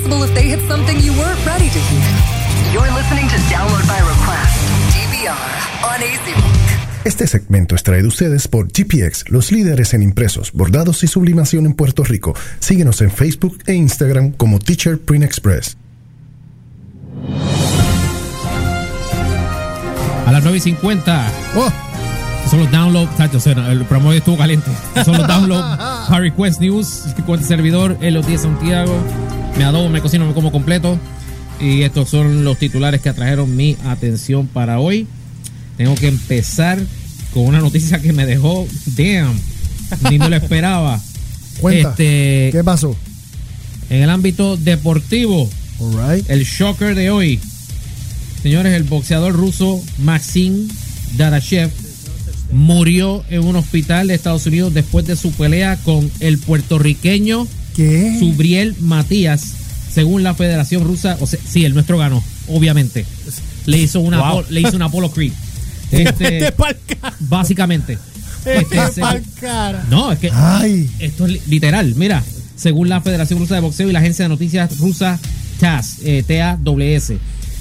possible if they hit something you weren't ready to hear. You're listening to Download by Request, DVR, on AC Rock. Este segmento es traído a ustedes por GPX, los líderes en impresos, bordados y sublimación en Puerto Rico. Síguenos en Facebook e Instagram como Teacher Print Express. A las 9 y 50. Oh, Son los download. tacho, o sea, el hoy estuvo caliente. Son los download. Harry Quest News. El servidor. 10 Santiago. Me adobo, me cocino, me como completo. Y estos son los titulares que atrajeron mi atención para hoy. Tengo que empezar con una noticia que me dejó. Damn. Ni me lo esperaba. Cuenta. Este, ¿Qué pasó? en el ámbito deportivo. Right. El shocker de hoy. Señores, el boxeador ruso Maxim Darashev murió en un hospital de Estados Unidos después de su pelea con el puertorriqueño ¿Qué? Subriel Matías, según la Federación Rusa. O sea, sí, el nuestro ganó, obviamente. Le hizo una, Wow. Le hizo un Apollo Creed. Este, básicamente. Este, según- no, es que Ay. esto es li- literal. Mira, según la Federación Rusa de Boxeo y la agencia de noticias rusa TASS, eh, TAWS,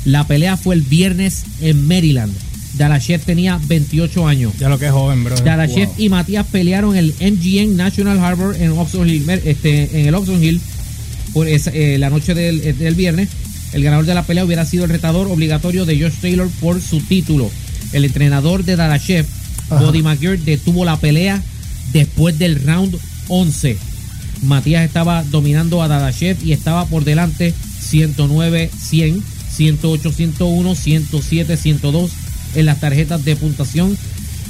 la pelea fue el viernes en Maryland. Darashev tenía 28 años. Ya lo que es joven, bro. Darashev Wow. y Matías pelearon el MGM National Harbor en Oxon Hill, este, en el Oxon Hill por esa- eh, la noche del, eh, del viernes. El ganador de la pelea hubiera sido el retador obligatorio de Josh Taylor por su título. El entrenador de Darashev, Ajá. Body McGirt, detuvo la pelea después del round 11. Matías estaba dominando a Dadashev y estaba por delante 109-100, 108-101, 107-102 en las tarjetas de puntuación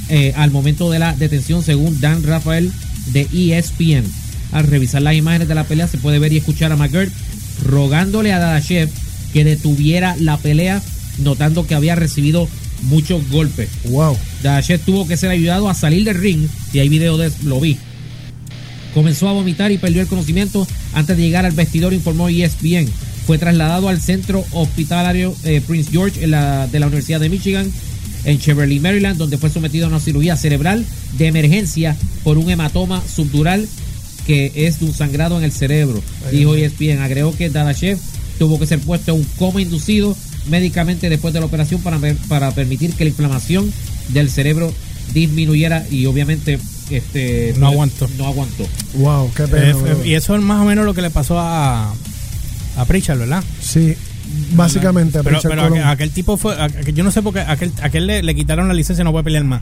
eh, al momento de la detención según Dan Rafael de ESPN. Al revisar las imágenes de la pelea se puede ver y escuchar a McGirt rogándole a Dadashev que detuviera la pelea notando que había recibido muchos golpes. Wow. Dashet tuvo que ser ayudado a salir del ring y hay video de lo vi. Comenzó a vomitar y perdió el conocimiento antes de llegar al vestidor, informó ESPN. Fue trasladado al centro hospitalario eh, Prince George en la- de la Universidad de Michigan en Cheverly, Maryland, donde fue sometido a una cirugía cerebral de emergencia por un hematoma subdural que es de un sangrado en el cerebro. Dijo E ESPN. Agregó que Dadashev tuvo que ser puesto en un coma inducido médicamente después de la operación para, para permitir que la inflamación del cerebro disminuyera y obviamente este No aguantó. no aguantó Wow, qué pena. Y eso es más o menos lo que le pasó a, a Pritchard, ¿verdad? Sí, básicamente. a Pero, pero aquel, aquel tipo fue. aquel- yo no sé por qué. Aquel, aquel le, le quitaron la licencia y no puede pelear más.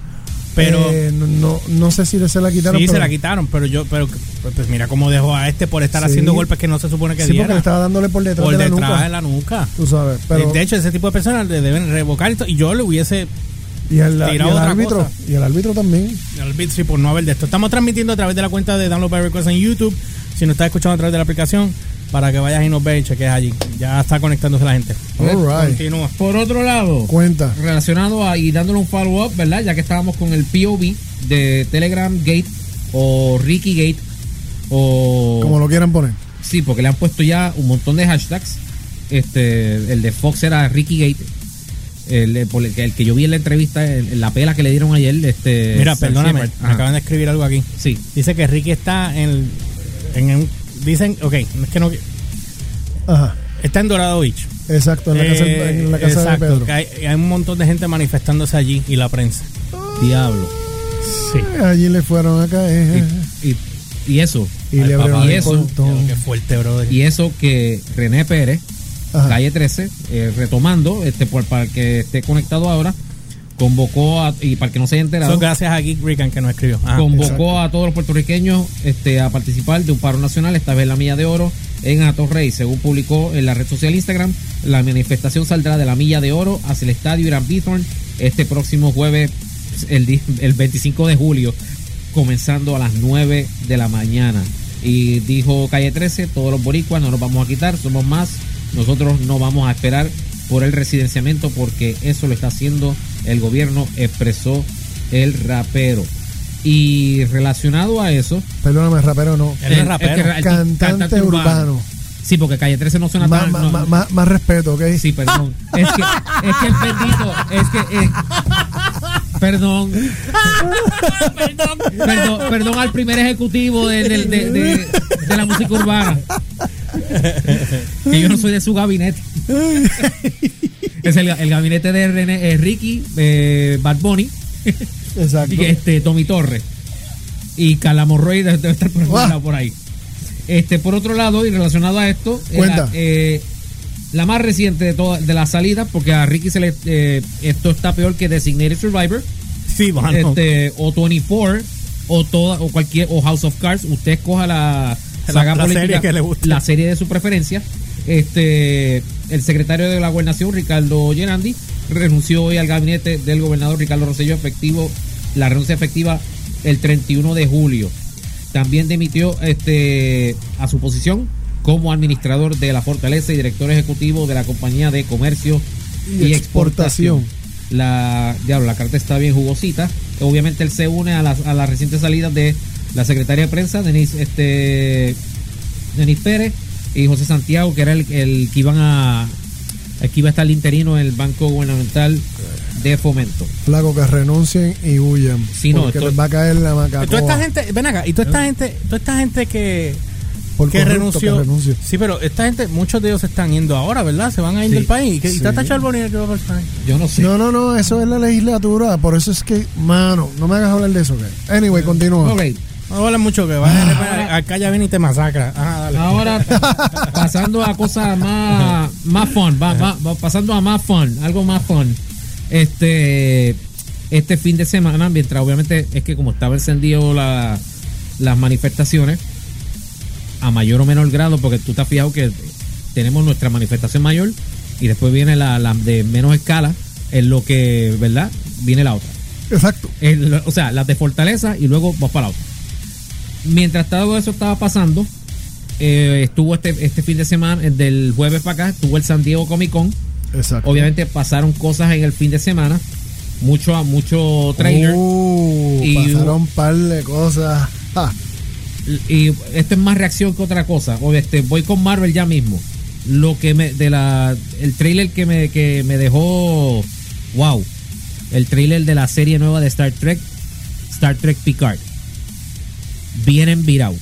Pero. Eh, no, no, no sé si se la quitaron. sí, se la quitaron, pero yo. pero pues, pues mira cómo dejó a este por estar Sí. haciendo golpes que no se supone que Sí, porque le estaba dándole por detrás por de la detrás nuca. de la nuca. Tú sabes. Pero, de hecho, ese tipo de personas le deben revocar esto. Y yo le hubiese. y el, y el árbitro. cosa. Y el árbitro también. El beat sí, por no haber de esto. Estamos transmitiendo a través de la cuenta de Download by Request en YouTube. Si nos estás escuchando a través de la aplicación, para que vayas y nos veas y cheques allí. Ya está conectándose la gente. All right. Continúa. por otro lado Cuenta. relacionado a y dándole un follow up verdad ya que estábamos con el POV de Telegram Gate o Ricky Gate o Como lo quieran poner. Sí, porque le han puesto ya un montón de hashtags. Este, el de Fox era Ricky Gate. El, el- por el que, yo vi en la entrevista, el- en la pela que le dieron ayer. Este, Mira, perdóname, me acaban de escribir algo aquí. Sí, Dice que Ricky está en, en un. Dicen, ok, no es que no. Ajá. Está en Dorado Beach. Exacto, en la casa, Eh, en la casa exacto, de Pedro. que hay, hay un montón de gente manifestándose allí y la prensa. diablo. Sí. Allí le fueron a caer. Y, y eso, Y, le abrieron el eso. Qué fuerte, brother. y eso que René Pérez, Ajá. calle 13, eh, retomando, este, por, para el que esté conectado ahora, convocó a, y para que no se haya enterado, Son gracias a Geek Rican que nos escribió. Ajá. convocó exacto. a todos los puertorriqueños este, a participar de un paro nacional, esta vez la Milla de Oro en Atorrey. Según publicó en la red social Instagram, la manifestación saldrá de la Milla de Oro hacia el estadio Irán Bithorn este próximo jueves, el, el 25 de julio, comenzando a las 9 de la mañana. Y dijo Calle 13, todos los boricuas no nos vamos a quitar, somos más, nosotros no vamos a esperar por el residenciamiento porque eso lo está haciendo el gobierno, expresó el rapero. Y relacionado a eso, Perdóname, rapero no. El- rapero. el que- el Cantante urbano. Sí, porque Calle 13 no suena Más, tan. más, no, más, más- más respeto, ¿ok? Sí, perdón. Es que, es que el bendito, es que. eh, perdón. perdón. Perdón, perdón al primer ejecutivo de, de- de- de- de la música urbana. que yo no soy de su gabinete. Es el, el gabinete de René, eh, Ricky, eh, Bad Bunny, Exacto. y este, Tommy Torres. Y Calamorroy debe debe estar por, Ah. por ahí. Este, por otro lado, y relacionado a esto, eh, Cuenta. la, eh, la más reciente de todas de las salidas, porque a Ricky se le eh, esto está peor que Designated Survivor, Sí, mano. este, o 24, o toda, o cualquier, o House of Cards, usted escoja la La- la política, serie que le la serie de su preferencia. Este, el secretario de la gobernación, Ricardo Gerandi, renunció hoy al gabinete del gobernador Ricardo Rosselló, efectivo, la renuncia efectiva el 31 de julio. También dimitió este, a su posición como administrador de la Fortaleza y director ejecutivo de la compañía de comercio y, Y exportación. exportación. La, diablo, la carta está bien jugosita. Obviamente él se une a las a la reciente salida de la secretaria de prensa, Denise, este, Denis Pérez y José Santiago, que era el, el que iban a el que iba a estar el interino en el Banco Gubernamental de Fomento. Flaco, que renuncien y huyan. Sí, no, porque esto- les va a caer la Y macacoa. toda esta gente, ven acá, y toda esta gente, toda esta gente que, Por que renunció. que. Sí, pero esta gente, muchos de ellos se están yendo ahora, ¿verdad? Se van a ir Sí. del país. ¿Y qué- ¿Y Sí. Tata Charbonnier qué va a pasar? Yo no sé. No, no, no, eso es la legislatura. Por eso es que, mano, no me hagas hablar de eso. ¿ok? Anyway, continúa. Ok, No vale mucho que vaya acá ya viene y te masacra. Dale. Ahora pasando a cosas más, más fun, va- va- va- pasando a más fun, algo más fun. Este este fin de semana, mientras obviamente es que como estaba encendido la- las manifestaciones, a mayor o menor grado, porque tú te has fijado que tenemos nuestra manifestación mayor y después viene la, la de menos escala, en lo que, ¿verdad? Viene la otra. Exacto. El- o sea, las de Fortaleza y luego vas para la otra. Mientras todo eso estaba pasando, eh, estuvo este, este fin de semana, el del jueves para acá, estuvo el San Diego Comic Con. Exacto. Obviamente pasaron cosas en el fin de semana, mucho, mucho trailer. Uh, Y- pasaron un par de cosas. Ah, Y esto es más reacción que otra cosa. O este, voy con Marvel ya mismo. Lo que me, de la, el trailer que me, que me dejó, wow, el trailer de la serie nueva de Star Trek, Star Trek Picard. Vienen virado.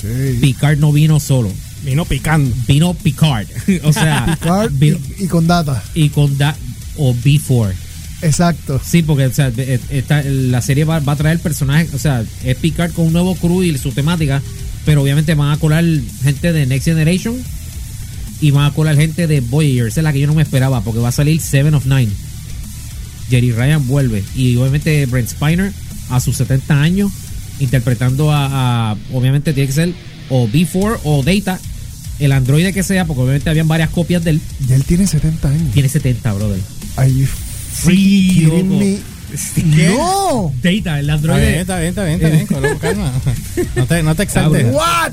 sí. Picard no vino solo, Vino picando. vino Picard. o sea, Card vino- y, y con data. y con da, o B4. Exacto. Sí, porque o sea, eh, esta- la serie va, va a traer personajes, o sea, es Picard con un nuevo crew y su temática, pero obviamente van a colar gente de Next Generation y van a colar gente de Voyager, esa es la que yo no me esperaba, porque va a salir Seven of Nine. Jerry Ryan vuelve y obviamente Brent Spiner a sus 70 años interpretando a, a- obviamente tiene que ser o B4 o Data, el androide que sea, porque obviamente habían varias copias de él. Y él tiene 70 años. Tiene 70, brother. Are you loco. me? ¿Qué? ¡No! Data, el Está bien, androide. está bien, está bien, está bien. Coloco, calma. No te, no te exaltes. ¿What?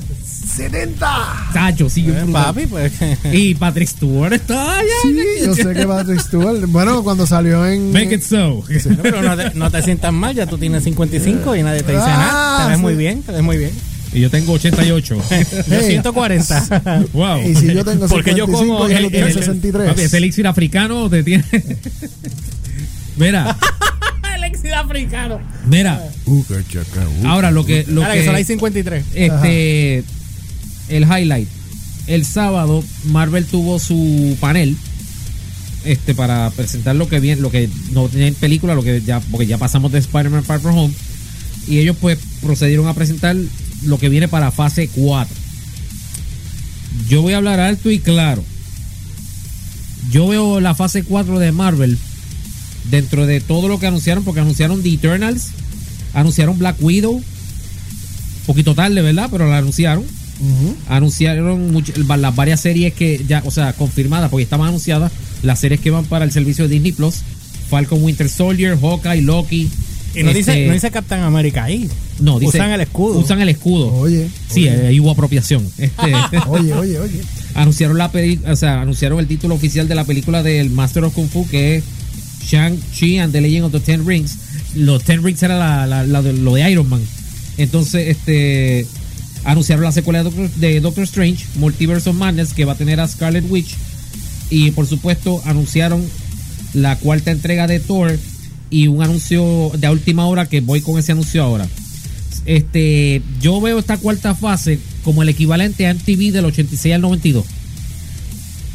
¡70! Tacho, sí, Eh, papi, pues. Y Patrick Stewart está allá. Sí, yo sé que Patrick Stewart. Bueno, cuando salió en. Make it so. No, pero no te, no te sientas mal, ya tú tienes 55 y nadie te dice Ah, nada. Te ves sí. muy bien, te ves muy bien. Y yo tengo 88. Yo Hey. 140. wow. Y si yo tengo 55 Porque yo como el- tiene el- 63. Papi, ese elixir africano te tiene. mira, El éxito africano. mira. Ahora lo que lo Dale, que solo hay que 53. este el highlight. El sábado Marvel tuvo su panel este para presentar lo que viene, lo que no tiene en película, lo que ya porque ya pasamos de Spider-Man Far From Home y ellos pues procedieron a presentar lo que viene para fase 4. Yo voy a hablar alto y claro. Yo veo la fase 4 de Marvel dentro de todo lo que anunciaron, porque anunciaron The Eternals, anunciaron Black Widow, poquito tarde, ¿verdad? Pero la anunciaron. Anunciaron las varias series que ya, o sea, confirmadas, porque estaban anunciadas, las series que van para el servicio de Disney Plus, Falcon Winter Soldier, Hawkeye, Loki. Y no, este, dice, no dice Captain America ahí. no, dice- Usan el escudo. Usan el escudo. Oye. Sí, oye, ahí hubo apropiación. Este, Oye, oye, oye. anunciaron la peli- o sea, anunciaron el título oficial de la película del Master of Kung Fu que es Shang-Chi and the Legend of the Ten Rings. Los Ten Rings era la, la- la de- lo de Iron Man. Entonces, este anunciaron la secuela de Doctor, de Doctor Strange, Multiverse of Madness, que va a tener a Scarlet Witch. Y por supuesto, anunciaron la cuarta entrega de Thor y un anuncio de última hora que voy con ese anuncio ahora. Este, yo veo esta cuarta fase como el equivalente a MTV del 86 al 92.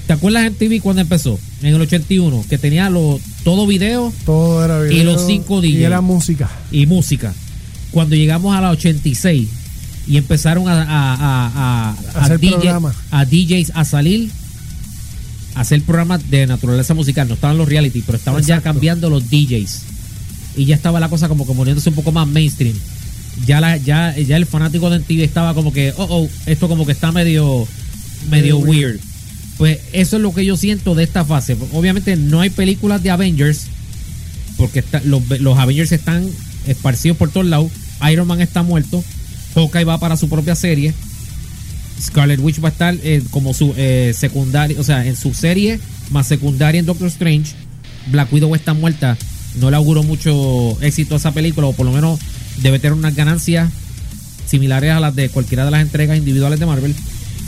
¿Te acuerdas de MTV cuando empezó? En el 81, que tenía lo, todo video Todo era video. Y los cinco Y DJ. era música. y música. Cuando llegamos a la 86 y empezaron a, a, a, a- a Hacer DJ programas. a DJs a salir a hacer programas de naturaleza musical, no estaban los reality, pero estaban ya cambiando los DJs. Y ya estaba la cosa como que poniéndose un poco más mainstream. Ya la, ya, ya el fanático de MTV estaba como que, oh, oh, esto como que está medio, medio Medio weird. Pues eso es lo que yo siento de esta fase. Obviamente no hay películas de Avengers, porque está- los, los Avengers están esparcidos por todos lados. Iron Man está muerto. Hawkeye va para su propia serie. Scarlet Witch va a estar eh, como su eh, secundaria, o sea, en su serie más secundaria en Doctor Strange. Black Widow está muerta. No le auguro mucho éxito a esa película, o por lo menos debe tener unas ganancias similares a las de cualquiera de las entregas individuales de Marvel.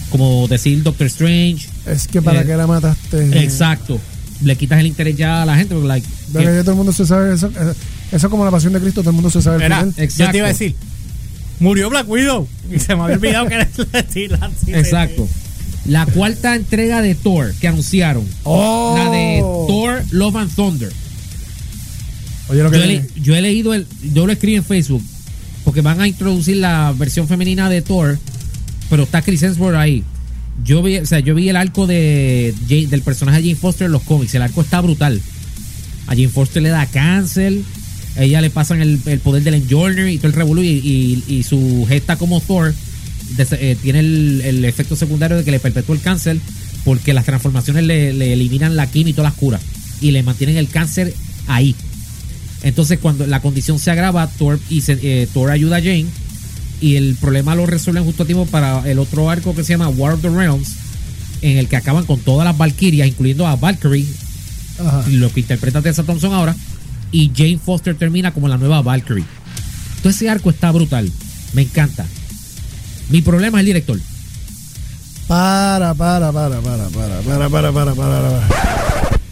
Como decir Doctor Strange. Es que para Eh, qué la mataste. Exacto. Le quitas el interés ya a la gente. porque, like, De que ya todo el mundo se sabe eso. Eso como la pasión de Cristo, todo el mundo se sabe el Era, final. yo Exacto. te iba a decir, murió Black Widow. Y se me había olvidado que era la Exacto. La cuarta entrega de Thor que anunciaron. Oh. La de Thor Love and Thunder. Oye, lo que Yo le- yo he leído el. Yo lo escribí en Facebook. Porque van a introducir la versión femenina de Thor. Pero está Chris Hemsworth ahí. Yo vi, o sea, yo vi el arco de del personaje de Jane Foster en los cómics. El arco está brutal. A Jane Foster le da cáncer. Ella le pasan el, el poder del Enjourner y todo el revolú. Y, y- y su gesta como Thor eh, tiene el, el efecto secundario de que le perpetúa el cáncer. Porque las transformaciones le, le eliminan la quimio y todas las curas. Y le mantienen el cáncer ahí. Entonces, cuando la condición se agrava, Thor, y se- eh, Thor ayuda a Jane. Y el problema lo resuelven justo a tiempo para el otro arco que se llama War of the Realms. En el que acaban con todas las Valkyrias, incluyendo a Valkyrie, Ajá. lo que interpreta Tessa Thompson ahora. Y Jane Foster termina como la nueva Valkyrie. Todo ese arco está brutal. Me encanta. Mi problema es el director. Para, para, para, para, para, para, para, para, para, para.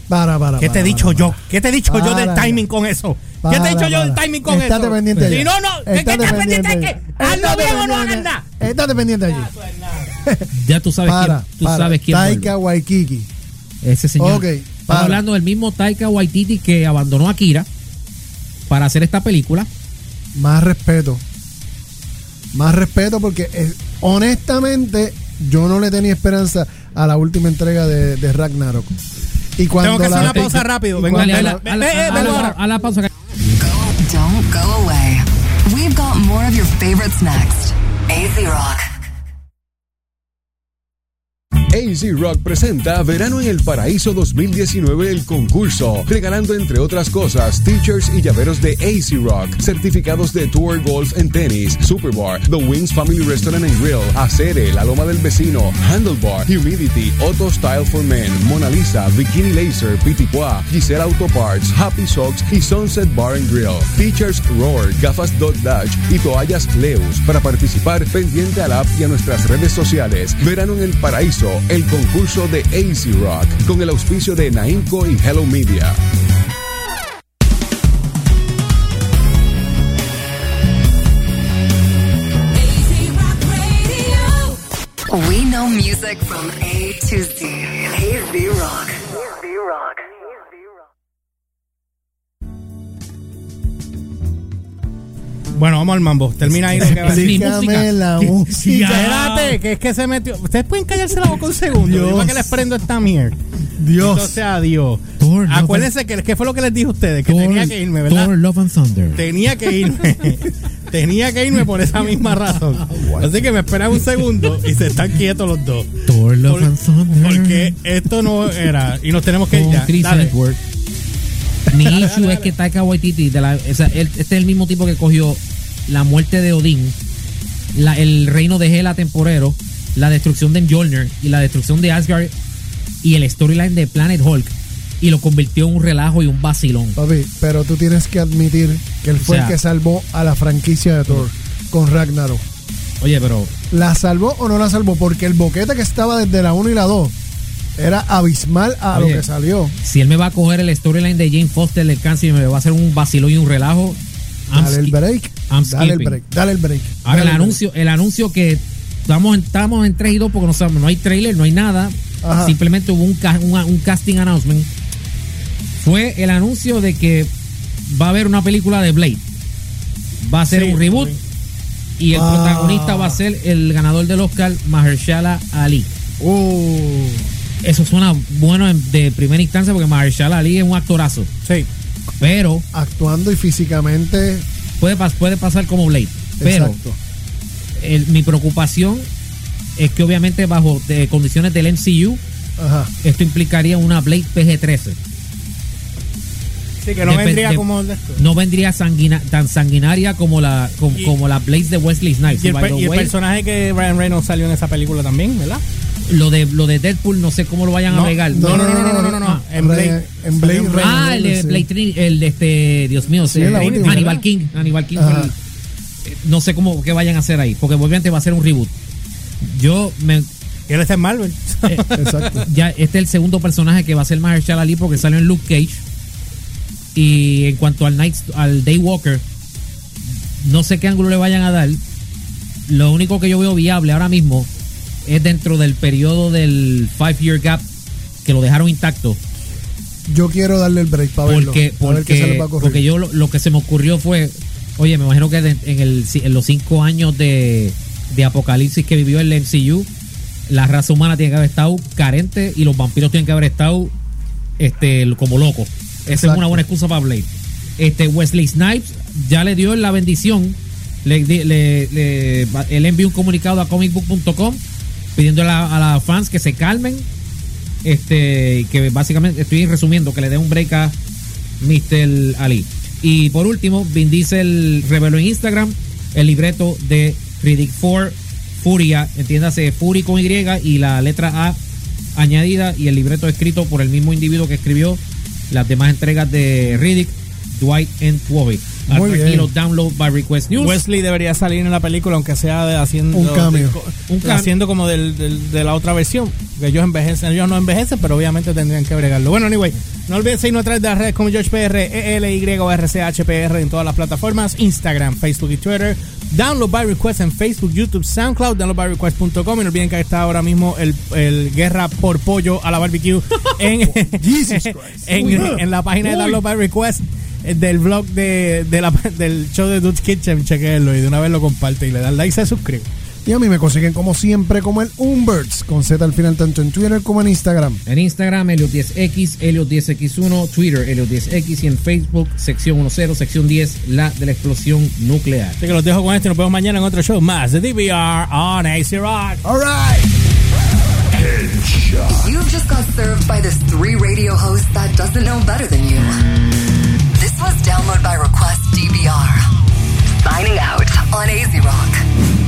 Para, para. ¿Qué te he para, dicho para, yo? para. ¿Qué te he dicho yo del Para. timing con eso? ¿Qué Para, te he dicho yo del para. timing con Estate eso? pendiente Si no, no, ¿qué, qué Estate estás pendiente de allí. qué? Hazlo Estate bien o no hagas nada. Estate pendiente allí. Ya tú sabes Para, quién. Tú para. sabes quién. Taika. Waikiki. Ese señor. Ok, Estamos hablando del mismo Taika Waititi que abandonó a Akira para hacer esta película. Más respeto. Más respeto porque eh, honestamente yo no le tenía esperanza a la última entrega de, de Ragnarok. Y cuando Tengo que hacer la- una pausa rápido. y Vengo, Dale, ven, a la- ven, a la- ven, a ven la- ahora. a la pausa. Don't go away. We've got more of your favorites next. AZ Rock. AZ Rock presenta Verano en el Paraíso 2019 el concurso, regalando entre otras cosas teachers y llaveros de AZ Rock, certificados de Tour Golf en tenis, Superbar, The Wings Family Restaurant and Grill, Acere, La Loma del Vecino, Handlebar, Humidity, Auto Style for Men, Mona Lisa, Bikini Laser, Pitipoa, Giselle Auto Parts, Happy Socks y Sunset Bar and Grill. Teachers Roar, gafas Dot Dash y toallas Leus. Para participar, pendiente al app y a nuestras redes sociales. Verano en el Paraíso, el concurso de AZ Rock, con el auspicio de Naimco y Hello Media. We know music from A to Z. AZ Rock. Bueno, vamos al mambo. Termina ahí lo que va a decir. mi música. Explícame la música. Espérate, que es que se metió. Ustedes pueden callarse la boca un segundo. Dios. Yo que les prendo esta mierda. Dios. Entonces, adiós. Thor, Acuérdense que, ¿qué fue lo que les dije a ustedes? Que tenía que irme, ¿verdad? Thor, Love and Thunder. Tenía que irme. tenía que irme por esa misma razón. Así que me esperan un segundo y se están quietos los dos. Thor, Love Por- and Thunder. Porque esto no era. Y nos tenemos que ir ya. Chris Dale. Hemsworth. Mi issue es que Taika Waititi, de la, o sea, él- este es el mismo tipo que cogió la muerte de Odín, la- el reino de Hela temporero, la destrucción de Mjolnir y la destrucción de Asgard y el storyline de Planet Hulk y lo convirtió en un relajo y un vacilón. Papi, pero tú tienes que admitir que él fue O sea- el que salvó a la franquicia de Thor con Ragnarok. Oye, pero ¿La salvó o no la salvó? Porque el boquete que estaba desde la 1 y la 2 era abismal a Oye. lo que salió. si él me va a coger el storyline de Jane Foster del cáncer y me va a hacer un vacilón y un relajo, I'm Dale el break. I'm Dale el break. Dale el break. Ahora el break. anuncio, el anuncio que estamos, estamos en 3 y 2 porque no sabemos, no hay trailer, no hay nada. Ajá. Simplemente hubo un, ca- un, un casting announcement. Fue el anuncio de que va a haber una película de Blade. Va a ser Sí, un reboot. Y el Ah. protagonista va a ser el ganador del Oscar, Mahershala Ali. Uh, Eso suena bueno en- de primera instancia porque Mahershala Ali es un actorazo. Sí. Pero actuando y físicamente. puede, puede pasar como Blade. Pero el- mi preocupación es que obviamente bajo de condiciones del MCU Ajá. esto implicaría una Blade PG-13. Sí, que no vendría de- como de esto. No vendría sanguina- tan sanguinaria como la como, Y- como la Blade de Wesley Snipes. Y el, y el personaje que Ryan Reynolds salió en esa película también, ¿verdad? Lo de lo de Deadpool no sé cómo lo vayan a agregar. no, no, no, no, no, no, no, no. Ah, En Blade. En Blade. Ah, el de. Blade el de este, Dios mío, Sí, última. King, Hannibal King. El- eh, no sé cómo qué vayan a hacer ahí, porque obviamente va a ser un reboot. Yo me Y él está en Marvel. eh, Exacto. ya este es el segundo personaje que va a ser Mahershala Ali porque salió en Luke Cage. Y en cuanto al Night, al Daywalker, no sé qué ángulo le vayan a dar. Lo único que yo veo viable ahora mismo es dentro del periodo del five year gap que lo dejaron intacto. Yo quiero darle el break para verlo. Porque, a ver qué se le porque, va a correr. porque yo lo, lo que se me ocurrió fue, oye, me imagino que en, el, en los cinco años de, de apocalipsis que vivió el MCU, la raza humana tiene que haber estado carente y los vampiros tienen que haber estado este, como locos. Esa es una buena excusa para Blade. Este, Wesley Snipes ya le dio la bendición. Le, le- le- él envió un comunicado a comicbook.com pidiéndole a, los fans que se calmen. Este, que básicamente estoy resumiendo, que le dé un break a Mr. Ali. Y por último, Vin Diesel reveló en Instagram el libreto de Riddick 4 Furia, entiéndase Fury con Y y la letra A añadida y el libreto escrito por el mismo individuo que escribió las demás entregas de Riddick, Dwight Twoby. Muy bien. Tranquilo, download by request news. Wesley debería salir en la película, aunque sea de haciendo. Un de- Un cam- haciendo como del, del- de la otra versión. Que ellos envejecen, ellos no envejecen, pero obviamente tendrían que bregarlo. Bueno, anyway, no olviden seguirnos a través de las redes como GeorgePR, ELY o RCHPR en todas las plataformas: Instagram, Facebook y Twitter. Download by request en Facebook, YouTube, SoundCloud, downloadbyrequest.com. Y no olviden que está ahora mismo el, el Guerra por Pollo a la barbecue en, Jesus Christ. en, en la página de Download by Request del blog de, de la- del show de Dude's Kitchen. Chequenlo y de una vez lo comparte y le dan like y se suscribe. Y a mí me consiguen como siempre como el Umberts, con Z al final tanto en Twitter como en Instagram. En Instagram, Helios10X, Helios10X1, Twitter, Helios10X y en Facebook, sección 10, sección 10, la de la explosión nuclear. Así que los dejo con esto y nos vemos mañana en otro show más de DVR on AC Rock. All right. You've just got served by this three radio host that doesn't know better than you. was download by request DBR. Signing out on AZ Rock.